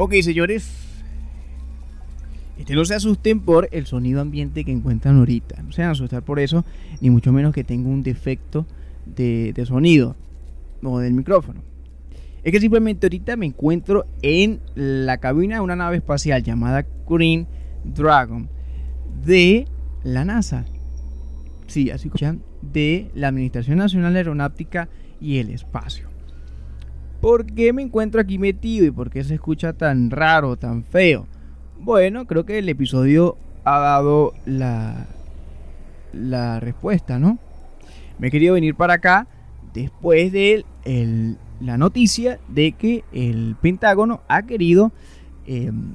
Ok, señores. Este no se asusten por el sonido ambiente que encuentran ahorita. No se van a asustar por eso, ni mucho menos que tenga un defecto de, de sonido o del micrófono. Es que simplemente ahorita me encuentro en la cabina de una nave espacial llamada Green Dragon de la NASA. Sí, así escuchan, de la Administración Nacional de Aeronáutica y el Espacio. ¿Por qué me encuentro aquí metido y por qué se escucha tan raro, tan feo? Bueno, creo que el episodio ha dado la, la respuesta, ¿no? Me he querido venir para acá después de la noticia de que el Pentágono ha querido em,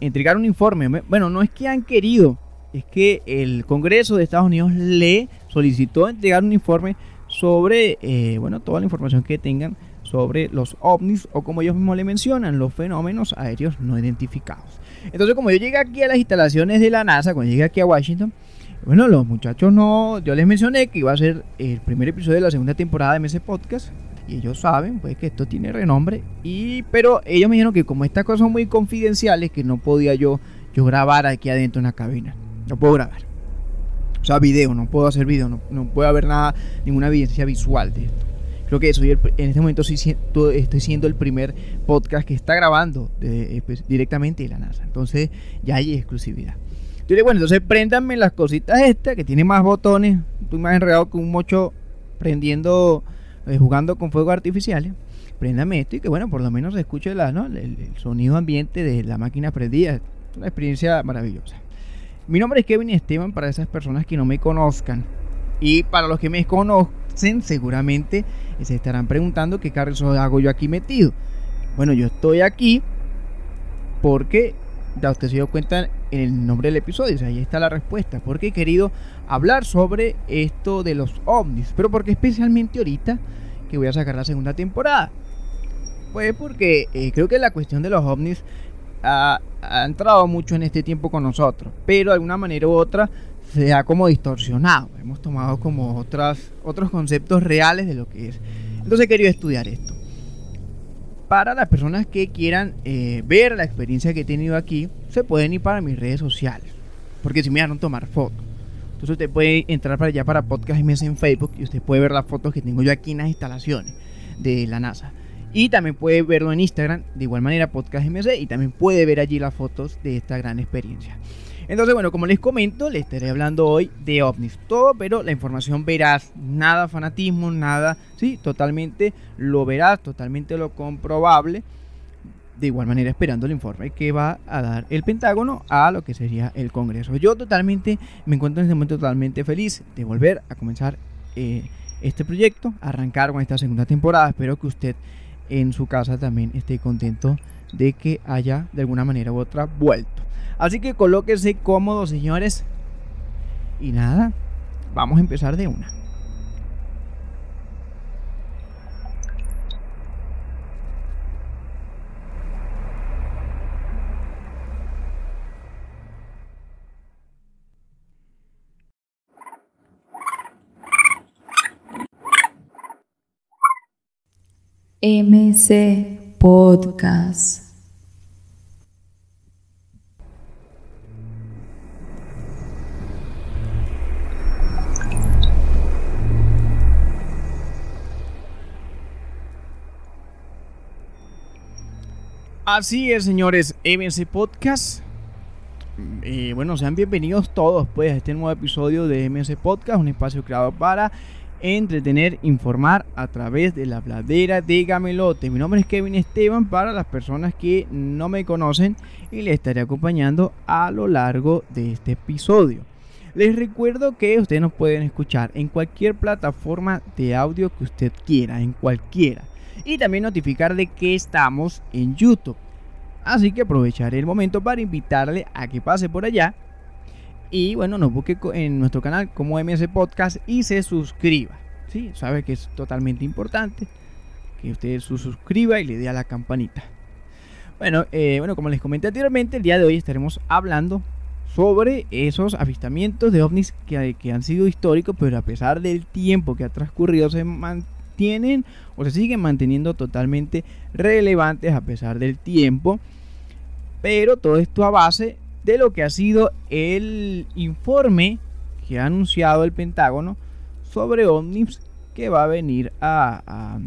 entregar un informe. Bueno, no es que han querido, es que el Congreso de Estados Unidos le solicitó entregar un informe sobre, eh, bueno, toda la información que tengan sobre los ovnis o como ellos mismos le mencionan, los fenómenos aéreos no identificados. Entonces, como yo llegué aquí a las instalaciones de la NASA, cuando llegué aquí a Washington, bueno, los muchachos no, yo les mencioné que iba a ser el primer episodio de la segunda temporada de MS Podcast y ellos saben pues que esto tiene renombre y pero ellos me dijeron que como estas cosas son muy confidenciales que no podía yo yo grabar aquí adentro en la cabina. No puedo grabar. O sea, video, no puedo hacer video, no, no puedo haber nada, ninguna evidencia visual de esto. Creo que soy en este momento estoy siendo el primer podcast que está grabando eh, pues, directamente de la NASA. Entonces ya hay exclusividad. Yo bueno, entonces préndanme las cositas estas que tienen más botones. Estoy más enredado que un mocho prendiendo, eh, jugando con fuegos artificiales. Préndame esto y que bueno, por lo menos se escuche ¿no? el, sonido ambiente de la máquina prendida. Una experiencia maravillosa. Mi nombre es Kevin Esteban para esas personas que no me conozcan. Y para los que me conocen, seguramente se estarán preguntando qué carrizo hago yo aquí metido. Bueno, yo estoy aquí porque ya usted se dio cuenta en el nombre del episodio, ahí está la respuesta, porque he querido hablar sobre esto de los ovnis, pero porque especialmente ahorita que voy a sacar la segunda temporada. Pues porque eh, creo que la cuestión de los ovnis ha, entrado mucho en este tiempo con nosotros, pero de alguna manera u otra se ha como distorsionado. Hemos tomado como otras, otros conceptos reales de lo que es. Entonces he querido estudiar esto para las personas que quieran eh, ver la experiencia que he tenido aquí, se pueden ir para mis redes sociales. Porque si me van tomar fotos. Entonces usted puede entrar para allá para Podcast MS en Facebook y usted puede ver las fotos que tengo yo aquí en las instalaciones de la NASA. Y también puede verlo en Instagram, de igual manera Podcast MC, y también puede ver allí las fotos de esta gran experiencia. Entonces, bueno, como les comento, les estaré hablando hoy de ovnis. Todo, pero la información verás, nada fanatismo, nada, sí, totalmente lo verás, totalmente lo comprobable. De igual manera, esperando el informe que va a dar el Pentágono a lo que sería el Congreso. Yo totalmente me encuentro en este momento totalmente feliz de volver a comenzar eh, este proyecto, arrancar con esta segunda temporada. Espero que usted en su casa también esté contento de que haya de alguna manera u otra vuelto. Así que colóquense cómodos, señores. Y nada, vamos a empezar de una. MC Podcast. Así es, señores, MC Podcast. Eh, bueno, sean bienvenidos todos pues, a este nuevo episodio de MC Podcast, un espacio creado para entretener, informar a través de la pladera de Gamelote. Mi nombre es Kevin Esteban para las personas que no me conocen y les estaré acompañando a lo largo de este episodio. Les recuerdo que ustedes nos pueden escuchar en cualquier plataforma de audio que usted quiera, en cualquiera y también notificar de que estamos en YouTube. Así que aprovecharé el momento para invitarle a que pase por allá y bueno, nos busque en nuestro canal como MS Podcast y se suscriba. Sí, sabe que es totalmente importante que usted se suscriba y le dé a la campanita. Bueno, eh, bueno, como les comenté anteriormente, el día de hoy estaremos hablando sobre esos avistamientos de ovnis que, que han sido históricos, pero a pesar del tiempo que ha transcurrido se, man, tienen o se siguen manteniendo totalmente relevantes a pesar del tiempo. Pero todo esto a base de lo que ha sido el informe que ha anunciado el Pentágono sobre ovnis que va a venir a,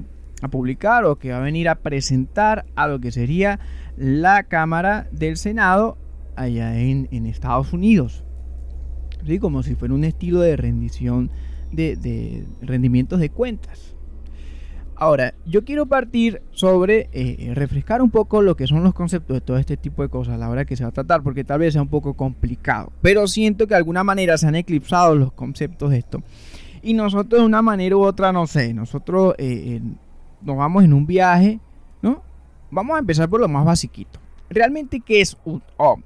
publicar o que va a venir a presentar a lo que sería la Cámara del Senado allá en, Estados Unidos. ¿Sí? Como si fuera un estilo de rendición de, de rendimientos de cuentas. Ahora, yo quiero partir sobre eh, refrescar un poco lo que son los conceptos de todo este tipo de cosas a la hora que se va a tratar, porque tal vez sea un poco complicado, pero siento que de alguna manera se han eclipsado los conceptos de esto. Y nosotros de una manera u otra, no sé, nosotros eh, nos vamos en un viaje, ¿no? Vamos a empezar por lo más basiquito. ¿Realmente qué es un ovni?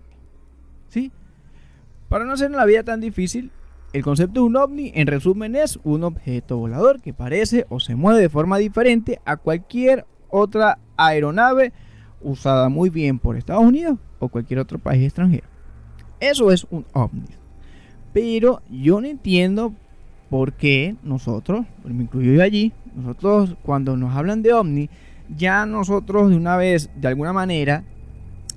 ¿Sí? Para no hacer la vida tan difícil, el concepto de un ovni, en resumen, es un objeto volador que parece o se mueve de forma diferente a cualquier otra aeronave usada muy bien por Estados Unidos o cualquier otro país extranjero. Eso es un ovni. Pero yo no entiendo por qué nosotros, me incluyo yo allí, nosotros cuando nos hablan de ovni, ya nosotros de una vez, de alguna manera,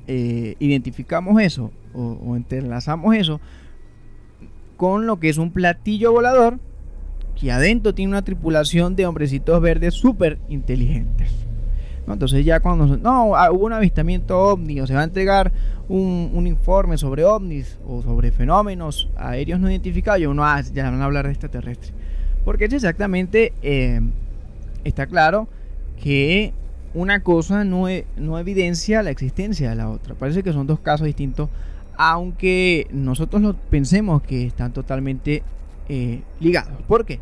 eh, identificamos eso o, o entrelazamos eso con lo que es un platillo volador que adentro tiene una tripulación de hombrecitos verdes súper inteligentes. Entonces ya cuando no, ah, hubo un avistamiento ovni o se va a entregar un, informe sobre ovnis o sobre fenómenos aéreos no identificados, y uno ah, ya van a hablar de extraterrestres. Porque es exactamente, eh, está claro que una cosa no, e, no evidencia la existencia de la otra. Parece que son dos casos distintos aunque nosotros lo pensemos que están totalmente eh, ligados. ¿Por qué?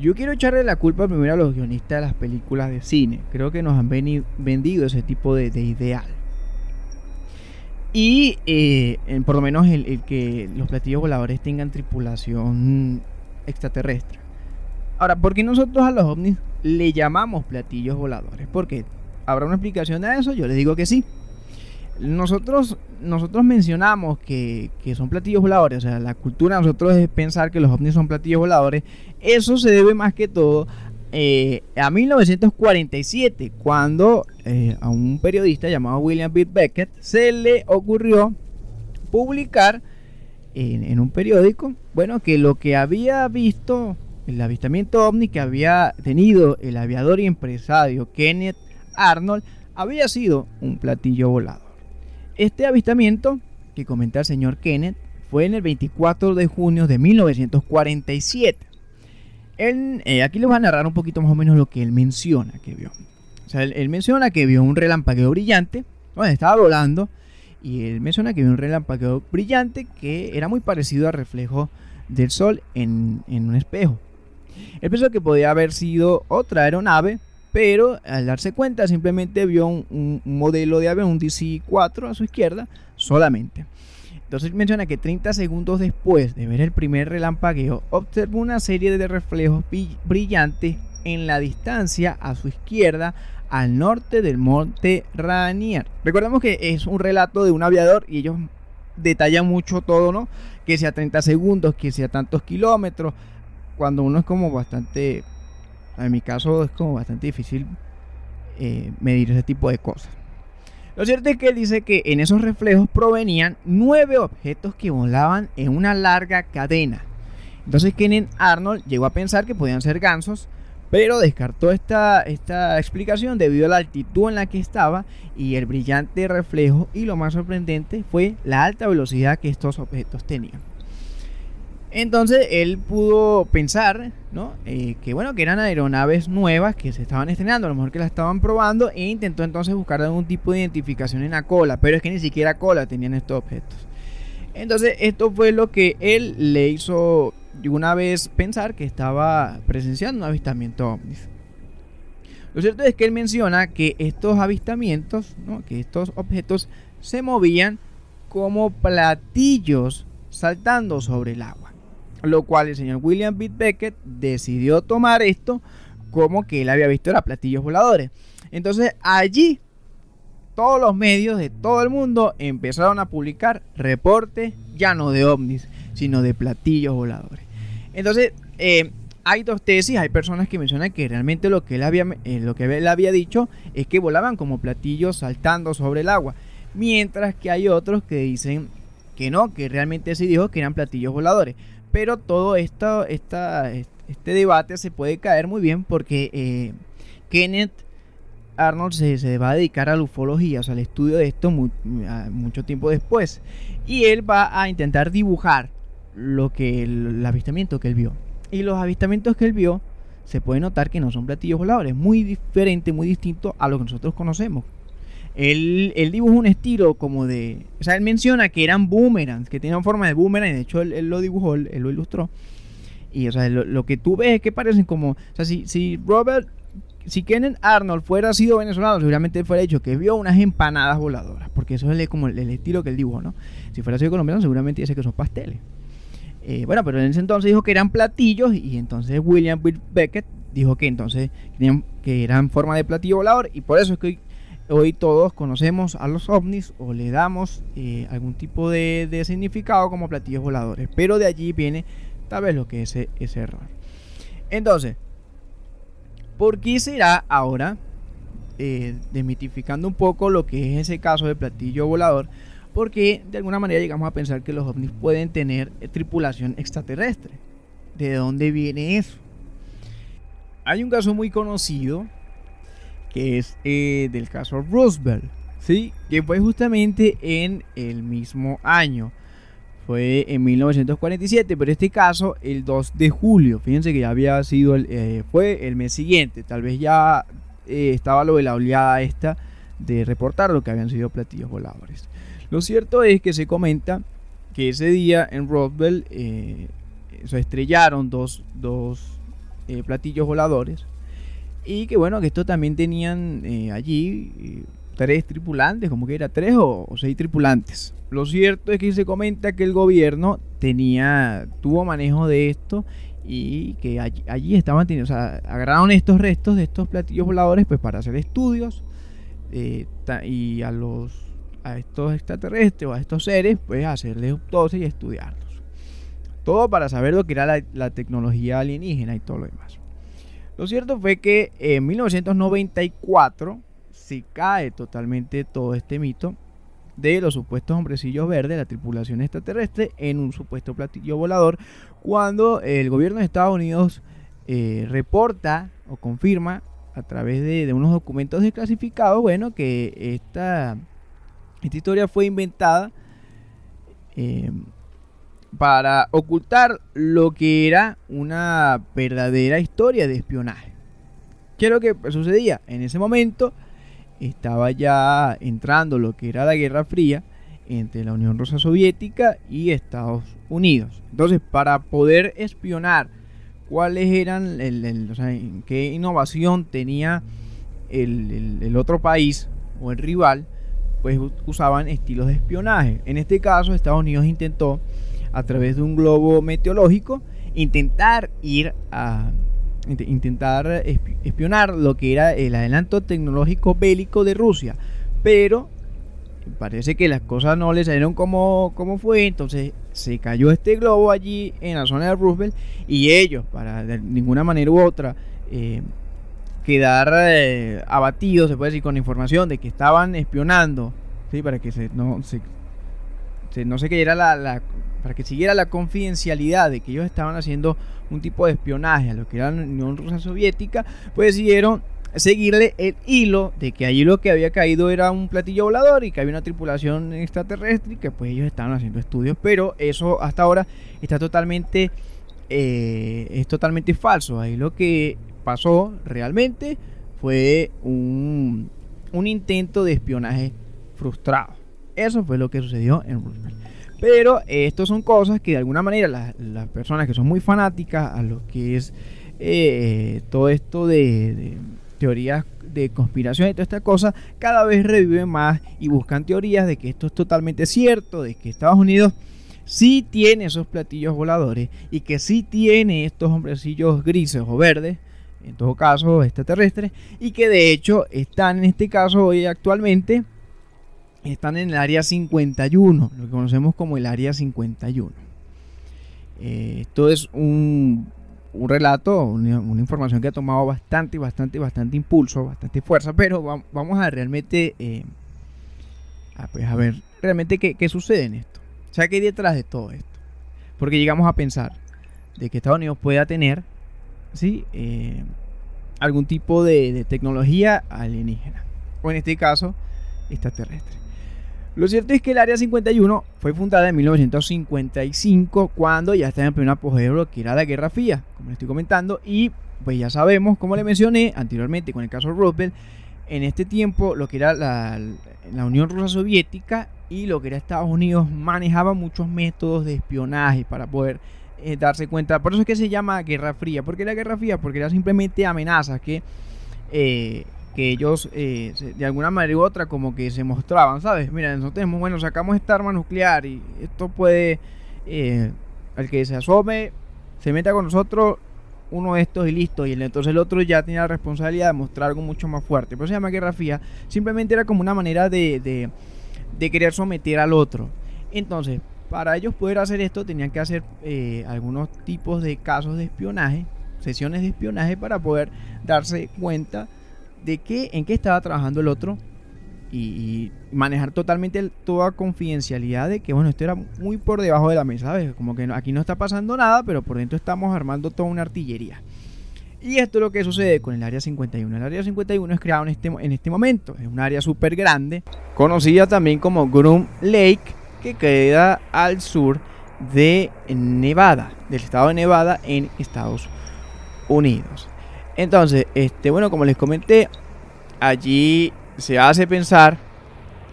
Yo quiero echarle la culpa primero a los guionistas de las películas de cine. Creo que nos han vendido ese tipo de, ideal. Y eh, por lo menos el, que los platillos voladores tengan tripulación extraterrestre. Ahora, ¿por qué nosotros a los ovnis le llamamos platillos voladores? Porque habrá una explicación a eso, yo les digo que sí. Nosotros, nosotros mencionamos que, son platillos voladores, o sea, la cultura de nosotros es pensar que los ovnis son platillos voladores. Eso se debe más que todo eh, a 1947, cuando eh, a un periodista llamado William B. Beckett se le ocurrió publicar en, en, un periódico, bueno, que lo que había visto, el avistamiento ovni que había tenido el aviador y empresario Kenneth Arnold, había sido un platillo volador. Este avistamiento que comenta el señor Kenneth fue en el 24 de junio de 1947. Eh, aquí les voy a narrar un poquito más o menos lo que él menciona que vio. O sea, él, menciona que vio un relámpago brillante, bueno, estaba volando, y él menciona que vio un relámpago brillante que era muy parecido al reflejo del sol en, un espejo. Él pensó que podía haber sido otra aeronave pero al darse cuenta simplemente vio un, modelo de avión, un DC-4 a su izquierda solamente. Entonces menciona que 30 segundos después de ver el primer relampagueo, observó una serie de reflejos brillantes en la distancia a su izquierda al norte del monte Rainier. Recordemos que es un relato de un aviador y ellos detallan mucho todo, ¿no? Que sea 30 segundos, que sea tantos kilómetros, cuando uno es como bastante en mi caso es como bastante difícil eh, medir ese tipo de cosas. Lo cierto es que él dice que en esos reflejos provenían nueve objetos que volaban en una larga cadena. Entonces Kenneth Arnold llegó a pensar que podían ser gansos, pero descartó esta, esta explicación debido a la altitud en la que estaba y el brillante reflejo y lo más sorprendente fue la alta velocidad que estos objetos tenían. Entonces él pudo pensar, ¿no? Eh, que bueno, que eran aeronaves nuevas que se estaban estrenando, a lo mejor que las estaban probando, e intentó entonces buscar algún tipo de identificación en la cola, pero es que ni siquiera cola tenían estos objetos. Entonces esto fue lo que él le hizo una vez pensar que estaba presenciando un avistamiento ovnis. Lo cierto es que él menciona que estos avistamientos, que estos objetos se movían como platillos saltando sobre el agua. Lo cual el señor William B. Beckett decidió tomar esto como que él había visto era platillos voladores. Entonces allí todos los medios de todo el mundo empezaron a publicar reportes ya no de ovnis, sino de platillos voladores. Entonces, eh, hay dos tesis, hay personas que mencionan que realmente lo que, él había, eh, lo que él había dicho es que volaban como platillos saltando sobre el agua. mientras que hay otros que dicen que no, que realmente se dijo que eran platillos voladores. Pero todo esta, este debate se puede caer muy bien porque eh, Kenneth Arnold se, va a dedicar a la ufología, o sea, al estudio de esto mucho tiempo después. Y él va a intentar dibujar lo que el, avistamiento que él vio. Y los avistamientos que él vio se puede notar que no son platillos voladores, muy diferente, muy distinto a lo que nosotros conocemos. Él, él dibuja un estilo como de. O sea, él menciona que eran boomerangs, que tenían forma de boomerang. De hecho, él, lo dibujó, él, lo ilustró. Y, o sea, lo, que tú ves es que parecen como. O sea, si, si Robert. Si Kenneth Arnold fuera sido venezolano, seguramente él fuera dicho que vio unas empanadas voladoras. Porque eso es como el, estilo que él dibujó, ¿no? Si fuera sido colombiano, seguramente dice que son pasteles. Eh, bueno, pero en ese entonces dijo que eran platillos. Y entonces William Beckett dijo que entonces que eran forma de platillo volador. Y por eso es que hoy todos conocemos a los ovnis o le damos eh, algún tipo de, significado como platillos voladores. Pero de allí viene tal vez lo que es ese, error. Entonces, ¿por qué será ahora, eh, desmitificando un poco lo que es ese caso de platillo volador? Porque de alguna manera llegamos a pensar que los ovnis pueden tener tripulación extraterrestre. ¿De dónde viene eso? Hay un caso muy conocido que es eh, del caso Roosevelt, ¿sí? que fue justamente en el mismo año. Fue en 1947, pero este caso el 2 de julio. Fíjense que ya había sido, el, eh, fue el mes siguiente. Tal vez ya eh, estaba lo de la oleada esta de reportar lo que habían sido platillos voladores. Lo cierto es que se comenta que ese día en Roosevelt se estrellaron dos, dos platillos voladores y que bueno, que estos también tenían eh, allí eh, tres tripulantes, como que era tres o, seis tripulantes. Lo cierto es que se comenta que el gobierno tenía, tuvo manejo de esto y que allí, estaban teniendo, o sea, agarraron estos restos de estos platillos voladores pues para hacer estudios eh, y a los a estos extraterrestres o a estos seres pues hacerles autopsia y estudiarlos. Todo para saber lo que era la tecnología alienígena y todo lo demás. Lo cierto fue que en 1994 se cae totalmente todo este mito de los supuestos hombrecillos verdes, la tripulación extraterrestre, en un supuesto platillo volador, cuando el gobierno de Estados Unidos eh, reporta o confirma a través de, unos documentos desclasificados, bueno, que esta, esta historia fue inventada eh, para ocultar lo que era una verdadera historia de espionaje. ¿Qué es lo que sucedía? En ese momento estaba ya entrando lo que era la Guerra Fría entre la Unión Rusa Soviética y Estados Unidos. Entonces, para poder espionar cuáles eran, qué innovación tenía el, el otro país o el rival, pues usaban estilos de espionaje. En este caso, Estados Unidos intentó a través de un globo meteorológico intentar ir a intentar espionar lo que era el adelanto tecnológico bélico de Rusia. Pero parece que las cosas no le salieron como, como fue, entonces se cayó este globo allí en la zona de Roosevelt y ellos, para de ninguna manera u otra, eh, quedar eh, abatidos, se puede decir, con información de que estaban espionando, ¿sí? para que se, no, se, no se cayera la, para que siguiera la confidencialidad de que ellos estaban haciendo un tipo de espionaje a lo que era la Unión Rusa Soviética, pues decidieron seguirle el hilo de que allí lo que había caído era un platillo volador y que había una tripulación extraterrestre y que pues ellos estaban haciendo estudios, pero eso hasta ahora está totalmente eh, es totalmente falso. Ahí lo que pasó realmente fue un, un intento de espionaje frustrado. Eso fue lo que sucedió en Roosevelt. Pero esto son cosas que de alguna manera las, personas que son muy fanáticas a lo que es eh, todo esto de, teorías de conspiración y toda esta cosa, cada vez reviven más y buscan teorías de que esto es totalmente cierto, de que Estados Unidos sí tiene esos platillos voladores y que sí tiene estos hombrecillos grises o verdes, en todo caso extraterrestres, y que de hecho están en este caso hoy actualmente están en el área 51, lo que conocemos como el área 51. Eh, esto es un, relato, una, información que ha tomado bastante, bastante, bastante impulso, bastante fuerza, pero vamos a realmente eh, pues, a ver realmente qué, qué sucede en esto. O sea, qué hay detrás de todo esto. Porque llegamos a pensar de que Estados Unidos pueda tener ¿sí? Eh, algún tipo de, de tecnología alienígena. O en este caso, extraterrestre. Lo cierto es que el Área 51 fue fundada en 1955 cuando ya estaba en pleno apogeo que era la Guerra Fría, como le estoy comentando, y pues ya sabemos, como le mencioné anteriormente con el caso Roosevelt, en este tiempo lo que era la, Unión Rusa Soviética y lo que era Estados Unidos manejaba muchos métodos de espionaje para poder eh, darse cuenta. Por eso es que se llama Guerra Fría. ¿Por qué la Guerra Fría? Porque era simplemente amenazas que eh, que ellos eh, de alguna manera u otra como que se mostraban, ¿sabes? Mira, nosotros tenemos, bueno, sacamos esta arma nuclear y esto puede, eh, el que se asome, se meta con nosotros, uno de estos y listo, y entonces el otro ya tenía la responsabilidad de mostrar algo mucho más fuerte. Por eso se llama Guerra Fría, simplemente era como una manera de, de, de querer someter al otro. Entonces, para ellos poder hacer esto, tenían que hacer eh, algunos tipos de casos de espionaje, sesiones de espionaje para poder darse cuenta de qué, en qué estaba trabajando el otro y, manejar totalmente toda confidencialidad de que, bueno, esto era muy por debajo de la mesa, ¿sabes? Como que aquí no está pasando nada, pero por dentro estamos armando toda una artillería. Y esto es lo que sucede con el Área 51. El Área 51 es creado en este, en este momento. Es un área súper grande, conocida también como Groom Lake, que queda al sur de Nevada, del estado de Nevada en Estados Unidos. Entonces, este, bueno, como les comenté, allí se hace pensar,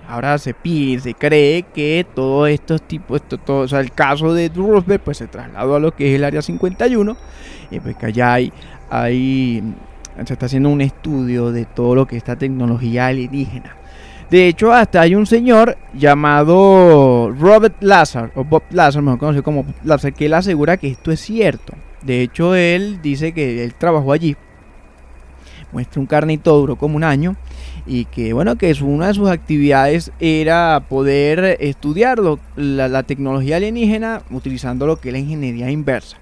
ahora se pide, se cree que todos estos tipos, esto, todo, o sea, el caso de Roosevelt, pues se trasladó a lo que es el área 51, y pues que allá hay, hay, se está haciendo un estudio de todo lo que es esta tecnología alienígena. De hecho, hasta hay un señor llamado Robert Lazar, o Bob Lazar, mejor conocido como Lazar, que él asegura que esto es cierto. De hecho, él dice que él trabajó allí muestra un carnito, duró como un año y que bueno, que una de sus actividades era poder estudiar la, tecnología alienígena utilizando lo que es la ingeniería inversa.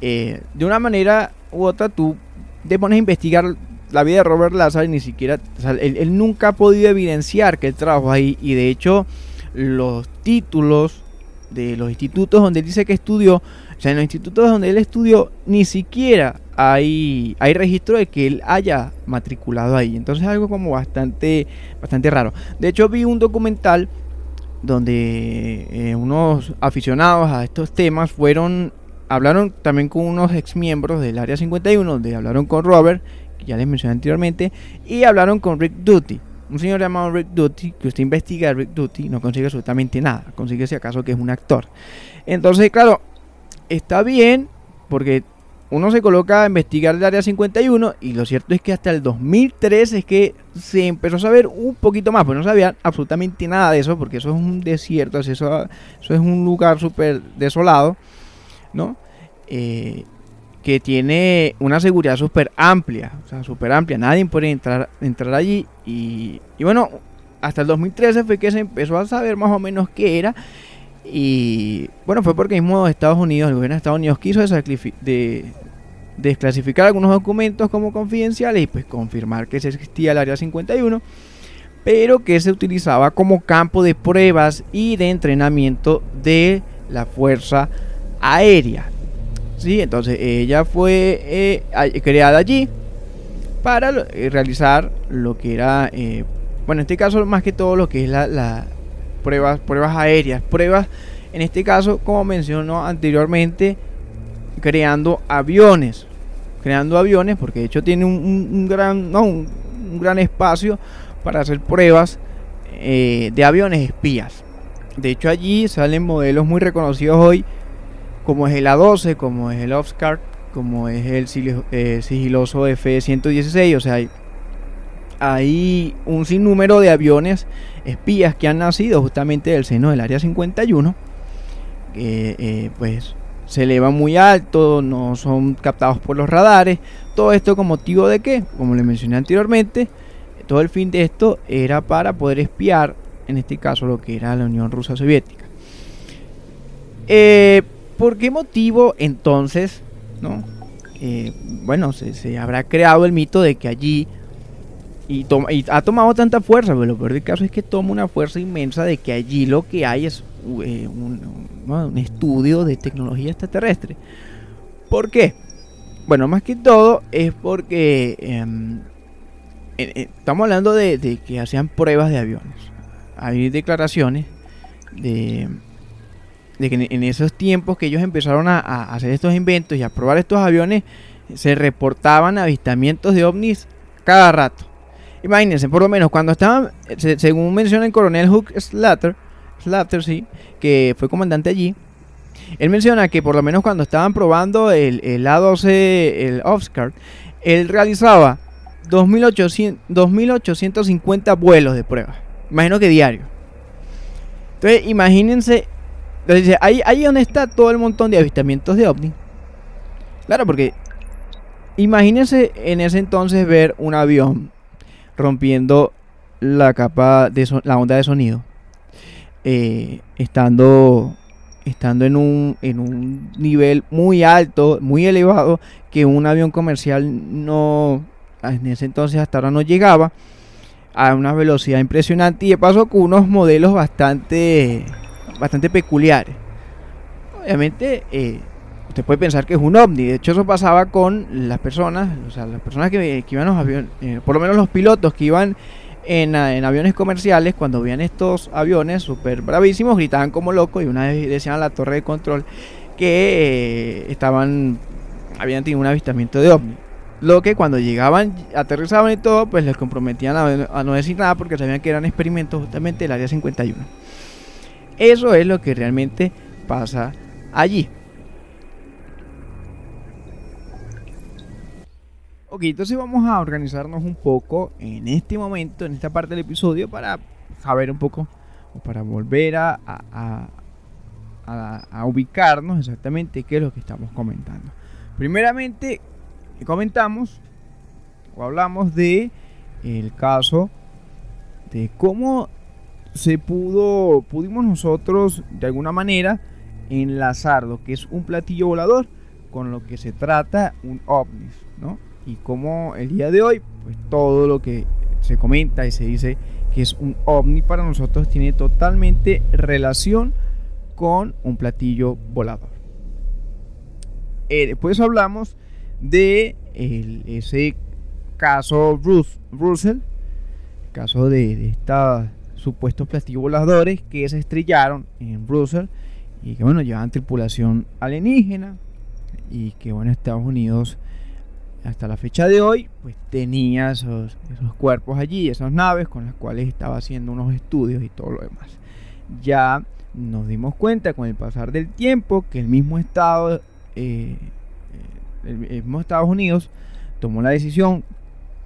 Eh, de una manera u otra tú te pones a investigar la vida de Robert Lazar y ni siquiera, él, nunca ha podido evidenciar que él trabajó ahí y de hecho los títulos de los institutos donde él dice que estudió, o sea, en los institutos donde él estudió ni siquiera hay, hay registro de que él haya matriculado ahí. Entonces es algo como bastante, bastante raro. De hecho vi un documental donde eh, unos aficionados a estos temas fueron, hablaron también con unos ex miembros del Área 51, donde hablaron con Robert, que ya les mencioné anteriormente, y hablaron con Rick Duty. Un señor llamado Rick Duty, que usted investiga a Rick Duty, no consigue absolutamente nada, consigue si acaso que es un actor. Entonces, claro, está bien, porque uno se coloca a investigar el área 51 y lo cierto es que hasta el 2003 es que se empezó a saber un poquito más, pues no sabía absolutamente nada de eso, porque eso es un desierto, eso, eso es un lugar súper desolado, ¿no? Eh, que tiene una seguridad súper amplia, o sea, súper amplia, nadie puede entrar, entrar allí y, y bueno, hasta el 2013 fue que se empezó a saber más o menos qué era y bueno, fue porque mismo Estados Unidos, el gobierno de Estados Unidos quiso de, desclasificar algunos documentos como confidenciales y pues confirmar que existía el Área 51, pero que se utilizaba como campo de pruebas y de entrenamiento de la Fuerza Aérea. ¿Sí? Entonces ella fue eh, creada allí para eh, realizar lo que era, eh, bueno, en este caso más que todo lo que es la pruebas, pruebas aéreas, pruebas, en este caso, como mencionó anteriormente, creando aviones, creando aviones, porque de hecho tiene un, gran, no, un, gran espacio para hacer pruebas eh, de aviones espías. De hecho allí salen modelos muy reconocidos hoy, como es el A12, como es el Oscar, como es el eh, sigiloso F-116, o sea, hay hay un sinnúmero de aviones espías que han nacido justamente del seno del Área 51, que eh, pues se elevan muy alto, no son captados por los radares. Todo esto con motivo de que, como le mencioné anteriormente, todo el fin de esto era para poder espiar, en este caso, lo que era la Unión Rusa Soviética. Eh, ¿Por qué motivo entonces, no? Eh, bueno, se habrá creado el mito de que allí y, ha tomado tanta fuerza, pero lo peor del caso es que toma una fuerza inmensa de que allí lo que hay es eh, un, estudio de tecnología extraterrestre. ¿Por qué? Bueno, más que todo es porque em, estamos hablando de, que hacían pruebas de aviones. Hay declaraciones de, de que en, esos tiempos que ellos empezaron a, hacer estos inventos y a probar estos aviones, se reportaban avistamientos de ovnis cada rato. Imagínense, por lo menos cuando estaban, según menciona el coronel Hook Slater, Slater sí, que fue comandante allí, él menciona que por lo menos cuando estaban probando el, el A12, el Oscar, él realizaba 2.850 vuelos de prueba. Imagino que diario. Entonces, imagínense. Entonces, ahí, ahí donde está todo el montón de avistamientos de ovni. Claro, porque imagínense en ese entonces ver un avión rompiendo la capa de la onda de sonido. Eh, estando estando en un, en un nivel muy alto, muy elevado, que un avión comercial no, en ese entonces hasta ahora no llegaba a una velocidad impresionante y de paso con unos modelos bastante, bastante peculiares. Obviamente, eh, usted puede pensar que es un ovni. De hecho, eso pasaba con las personas, o sea, las personas que, iban a los aviones, eh, por lo menos los pilotos que iban en, aviones comerciales, cuando veían estos aviones súper bravísimos, gritaban como locos y una vez decían a la torre de control que eh, estaban, habían tenido un avistamiento de ovni. Lo que cuando llegaban, aterrizaban y todo, pues les comprometían a, no decir nada porque sabían que eran experimentos justamente del área 51. Eso es lo que realmente pasa allí. Ok, entonces vamos a organizarnos un poco en este momento, en esta parte del episodio, para saber un poco, o para volver a, ubicarnos exactamente qué es lo que estamos comentando. Primeramente, comentamos o hablamos de el caso de cómo se pudo pudimos nosotros de alguna manera enlazar lo que es un platillo volador con lo que se trata un ovni, ¿no? Y cómo el día de hoy, pues todo lo que se comenta y se dice que es un ovni para nosotros tiene totalmente relación con un platillo volador. Eh, después hablamos de ese caso Russell, caso de, estos supuestos platillos voladores que se estrellaron en Russell y que bueno, llevaban tripulación alienígena y que bueno, Estados Unidos hasta la fecha de hoy pues tenía esos, esos cuerpos allí, esas naves con las cuales estaba haciendo unos estudios y todo lo demás. Ya nos dimos cuenta con el pasar del tiempo que el mismo Estado eh, el mismo Estados Unidos tomó la decisión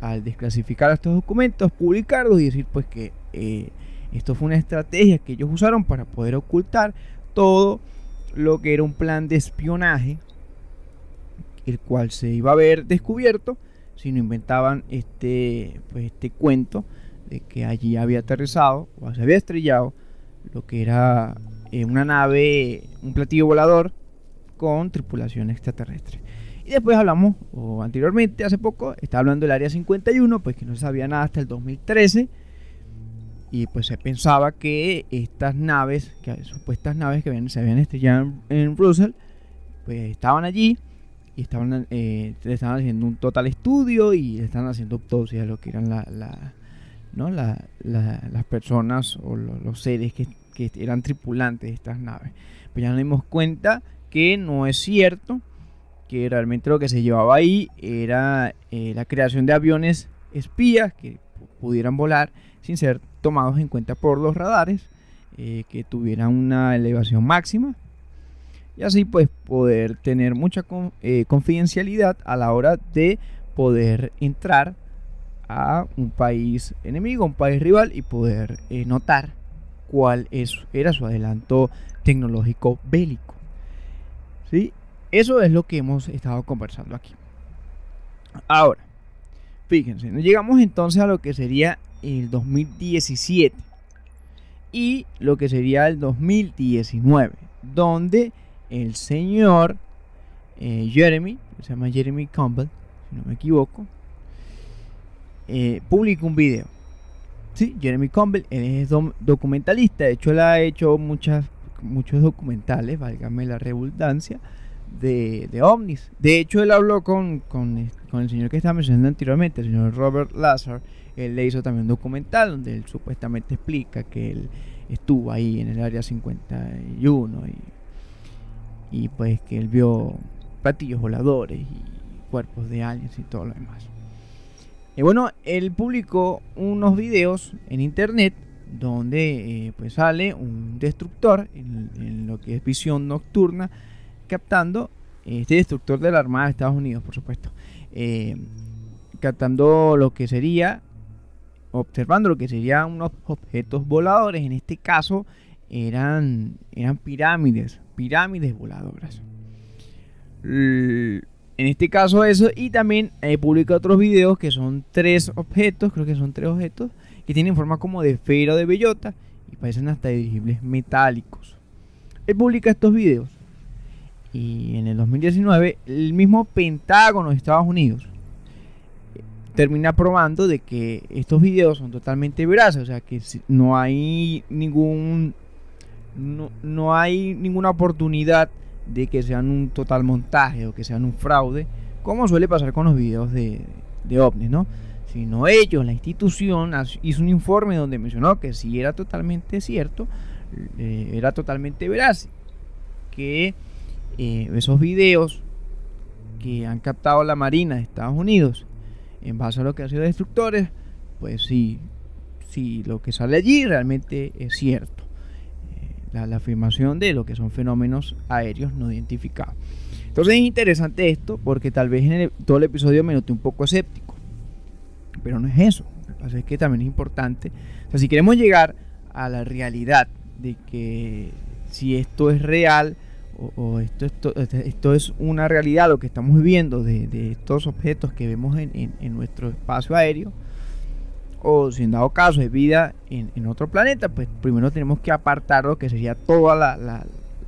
al desclasificar estos documentos, publicarlos y decir pues que eh, esto fue una estrategia que ellos usaron para poder ocultar todo lo que era un plan de espionaje, el cual se iba a ver descubierto si no inventaban este, pues, este cuento de que allí había aterrizado o se había estrellado lo que era eh, una nave, un platillo volador con tripulación extraterrestre. Y después hablamos, o anteriormente, hace poco, estaba hablando del Área 51, pues que no se sabía nada hasta el 2013. Y pues se pensaba que estas naves, que supuestas naves que se habían estrellado en, Russell, pues estaban allí y estaban, eh, estaban haciendo un total estudio y estaban haciendo autopsia de lo que eran la, ¿no? las personas o los, seres que, que, eran tripulantes de estas naves. Pues ya nos dimos cuenta que no es cierto que realmente lo que se llevaba ahí era eh, la creación de aviones espías que pudieran volar sin ser tomados en cuenta por los radares, eh, que tuvieran una elevación máxima y así pues poder tener mucha eh, confidencialidad a la hora de poder entrar a un país enemigo, un país rival y poder notar cuál es, era su adelanto tecnológico bélico. ¿Sí? Eso es lo que hemos estado conversando aquí. Ahora, fíjense, llegamos entonces a lo que sería el 2017 y lo que sería el 2019, donde el señor eh, Jeremy, se llama Jeremy Campbell, si no me equivoco, eh, publica un video. Sí, Jeremy Campbell, es documentalista, de hecho él ha hecho muchas, muchos documentales, válgame la redundancia, de, de ovnis. De hecho él habló con, con, con el señor que estaba mencionando anteriormente, el señor Robert Lazar, él le hizo también un documental donde él supuestamente explica que él estuvo ahí en el área 51 y, y pues que él vio platillos voladores y cuerpos de aliens y todo lo demás. Y bueno, él publicó unos videos en internet donde eh, pues sale un destructor en, lo que es visión nocturna captando este destructor de la Armada de Estados Unidos, por supuesto, eh, captando lo que sería observando lo que serían unos objetos voladores. En este caso eran, eran pirámides, pirámides voladoras. en este caso eso. Y también eh, publica otros videos que son tres objetos, creo que son tres objetos, que tienen forma como de esfera o de bellota y parecen hasta dirigibles metálicos. Él publica estos videos. Y en el 2019 el mismo Pentágono de Estados Unidos termina probando de que estos videos son totalmente veraces, o sea que no hay ningún no, hay ninguna oportunidad de que sean un total montaje o que sean un fraude, como suele pasar con los videos de, de ¿no? Sino ellos, la institución, hizo un informe donde mencionó que si era totalmente cierto, eh, era totalmente veraz, que eh, esos videos que han captado la Marina de Estados Unidos en base a lo que han sido destructores, pues sí, sí, lo que sale allí realmente es cierto. La, afirmación de lo que son fenómenos aéreos no identificados. Entonces es interesante esto porque tal vez en todo el episodio me noté un poco escéptico. Pero no es eso. Lo que pasa es que también es importante. O sea, si queremos llegar a la realidad de que si esto es real, o, esto, esto, esto, es una realidad, lo que estamos viviendo de, estos objetos que vemos en, nuestro espacio aéreo, o si en dado caso es vida en, otro planeta, pues primero tenemos que apartar lo que sería toda la,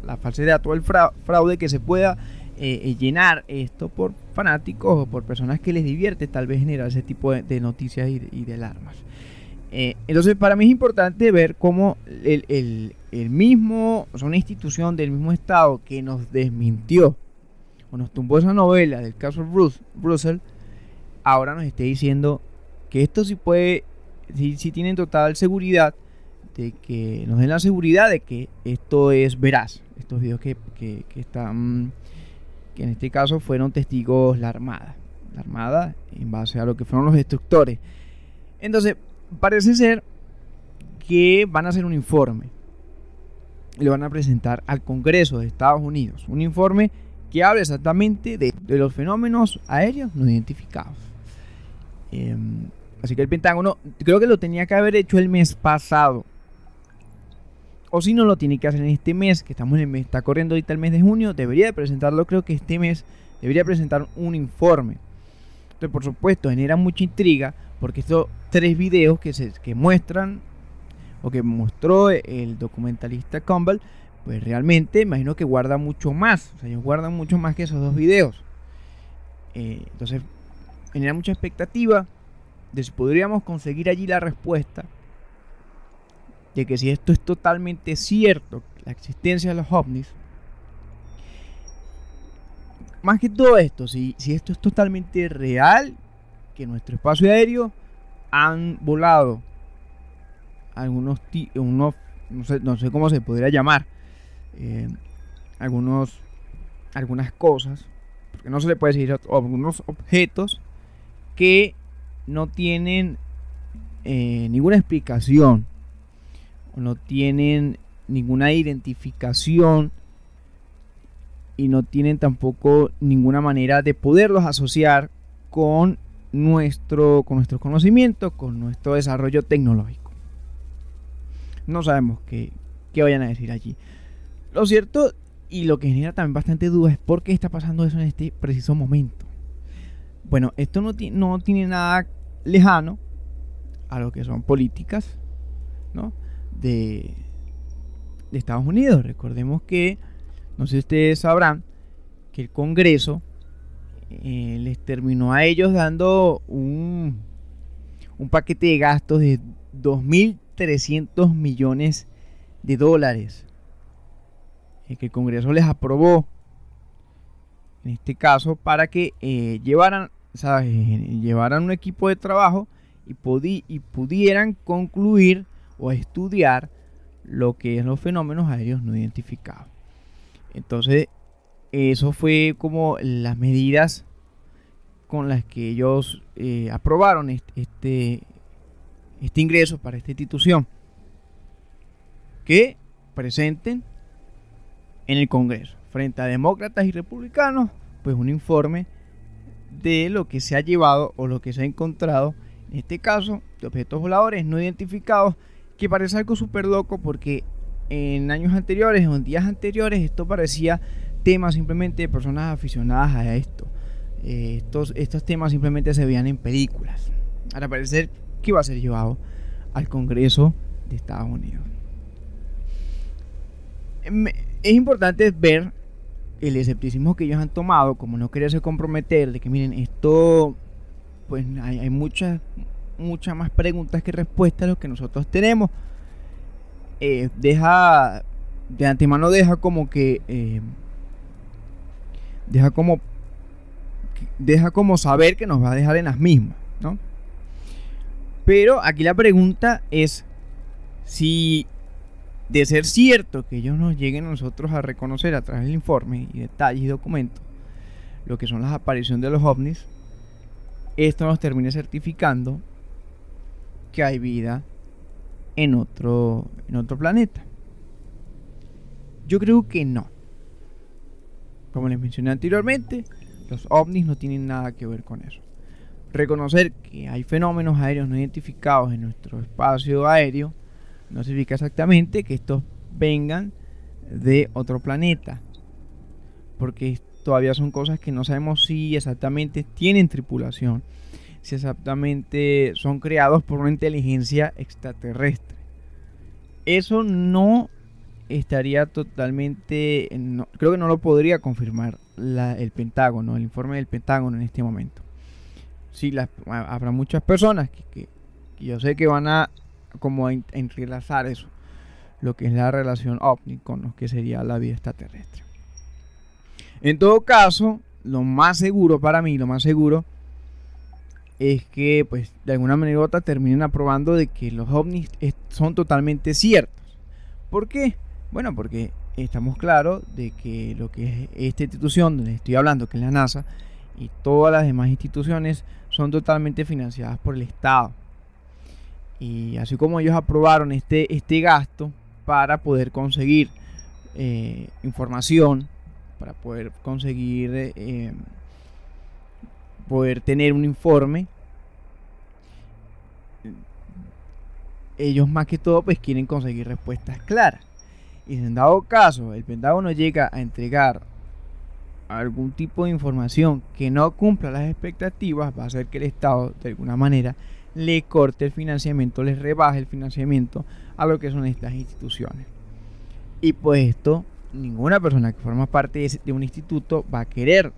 la, falsedad, todo el fraude que se pueda eh, eh, llenar esto por fanáticos o por personas que les divierte tal vez generar ese tipo de, noticias y, de alarmas. Eh, entonces, para mí es importante ver cómo el, mismo, o sea, una institución del mismo Estado que nos desmintió o nos tumbó esa novela del caso Bruce, Russell, ahora nos esté diciendo que esto sí puede, sí, sí tienen total seguridad de que nos den la seguridad de que esto es veraz. Estos videos que, que, están, que en este caso fueron testigos la Armada. La Armada en base a lo que fueron los destructores. Entonces, parece ser que van a hacer un informe. Y lo van a presentar al Congreso de Estados Unidos. Un informe que habla exactamente de, los fenómenos aéreos no identificados. Em, así que el Pentágono creo que lo tenía que haber hecho el mes pasado. O si no lo tiene que hacer en este mes, que estamos en el mes, está corriendo ahorita el mes de junio, debería de presentarlo, creo que este mes debería presentar un informe. Entonces, por supuesto, genera mucha intriga porque estos tres videos que, se, que muestran o que mostró el documentalista Campbell, pues realmente imagino que guarda mucho más. Ellos guardan mucho más que esos dos videos. Eh, entonces, genera mucha expectativa de si podríamos conseguir allí la respuesta de que si esto es totalmente cierto, la existencia de los ovnis, más que todo esto, si, si esto es totalmente real que nuestro espacio aéreo han volado algunos, unos, no sé, cómo se podría llamar, eh, algunos, algunas cosas, porque no se le puede decir algunos objetos que no tienen eh, ninguna explicación, no tienen ninguna identificación y no tienen tampoco ninguna manera de poderlos asociar con nuestro, con conocimiento, con nuestro desarrollo tecnológico. No sabemos qué, qué vayan a decir allí. Lo cierto y lo que genera también bastante duda es por qué está pasando eso en este preciso momento. Bueno, esto no, no tiene nada lejano a lo que son políticas de, Estados Unidos. Recordemos que, no sé si ustedes sabrán, que el Congreso eh, les terminó a ellos dando un, paquete de gastos de 2.300 millones de dólares que el Congreso les aprobó en este caso para que eh, llevaran, llevaran un equipo de trabajo y, y pudieran concluir o estudiar lo que es los fenómenos aéreos no identificados. Entonces, eso fue como las medidas con las que ellos eh, aprobaron este, este ingreso para esta institución. Que presenten en el Congreso, frente a demócratas y republicanos, pues un informe de lo que se ha llevado o lo que se ha encontrado, en este caso, de objetos voladores no identificados, que parece algo súper loco porque en años anteriores o en días anteriores esto parecía tema simplemente de personas aficionadas a esto. Eh, estos, estos temas simplemente se veían en películas. Ahora parece que va a ser llevado al Congreso de Estados Unidos. Es importante ver el escepticismo que ellos han tomado, como no quererse comprometer, de que miren, esto, pues hay, muchas, muchas más preguntas que respuestas a lo que nosotros tenemos. Eh, deja, de antemano deja como que, eh, deja como, deja como saber que nos va a dejar en las mismas, ¿no? Pero aquí la pregunta es si de ser cierto que ellos nos lleguen a nosotros a reconocer a través del informe y detalles y documentos lo que son las apariciones de los ovnis, esto nos termine certificando que hay vida en otro, en otro planeta. Yo creo que no. Como les mencioné anteriormente, los ovnis no tienen nada que ver con eso reconocer que hay fenómenos aéreos no identificados en nuestro espacio aéreo no significa exactamente que estos vengan de otro planeta. Porque todavía son cosas que no sabemos si exactamente tienen tripulación. Si exactamente son creados por una inteligencia extraterrestre. Eso no estaría totalmente... creo que no lo podría confirmar el Pentágono, el informe del Pentágono en este momento sí, habrá muchas personas que, yo sé que van a como entrelazar eso, lo que es la relación ovni con lo que sería la vida extraterrestre. En todo caso, lo más seguro para mí, lo más seguro es que pues de alguna manera u otra terminen aprobando de que los ovnis son totalmente ciertos. ¿Por qué? Bueno, porque estamos claros de que lo que es esta institución donde estoy hablando, que es la NASA, y todas las demás instituciones son totalmente financiadas por el Estado. Y así como ellos aprobaron este, este gasto para poder conseguir eh, información, para poder conseguir, eh, poder tener un informe, ellos más que todo pues quieren conseguir respuestas claras. Y si en dado caso el Pentágono llega a entregar algún tipo de información que no cumpla las expectativas, va a hacer que el Estado de alguna manera le corte el financiamiento, les rebaje el financiamiento a lo que son estas instituciones. Y pues esto, ninguna persona que forma parte de, un instituto va a querer,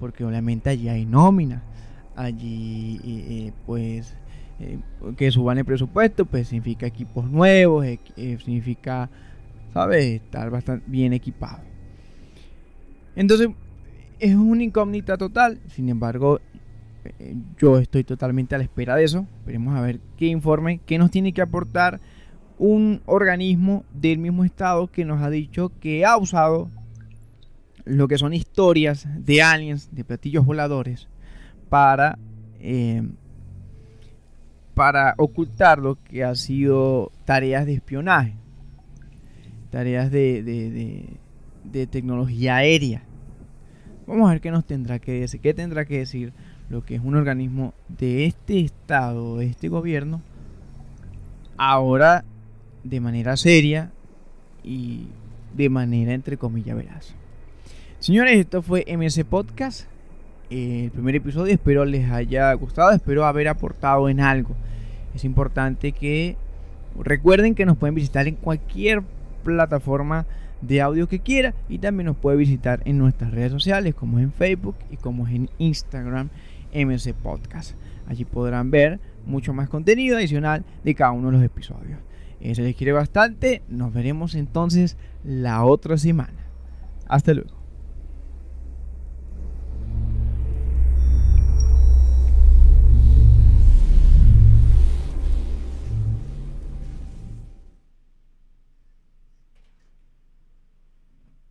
porque obviamente allí hay nómina, allí eh, eh, pues eh, que suban el presupuesto, pues significa equipos nuevos, significa, ¿sabes?, estar bastante bien equipado. Entonces, es una incógnita total. Sin embargo, yo estoy totalmente a la espera de eso. Veremos a ver qué informe, qué nos tiene que aportar un organismo del mismo estado que nos ha dicho que ha usado lo que son historias de aliens, de platillos voladores, para, eh, para ocultar lo que ha sido tareas de espionaje, tareas de, de tecnología aérea Vamos a ver qué nos tendrá que decir, qué tendrá que decir lo que es un organismo de este estado, de este gobierno, ahora de manera seria y de manera entre comillas veraz. Señores, esto fue MS Podcast, el primer episodio, espero les haya gustado, espero haber aportado en algo. Es importante que recuerden que nos pueden visitar en cualquier plataforma de audio que quiera y también nos puede visitar en nuestras redes sociales como en Facebook y como en Instagram MC Podcast. Allí podrán ver mucho más contenido adicional de cada uno de los episodios. Eh, se les quiere bastante. Nos veremos entonces la otra semana. Hasta luego.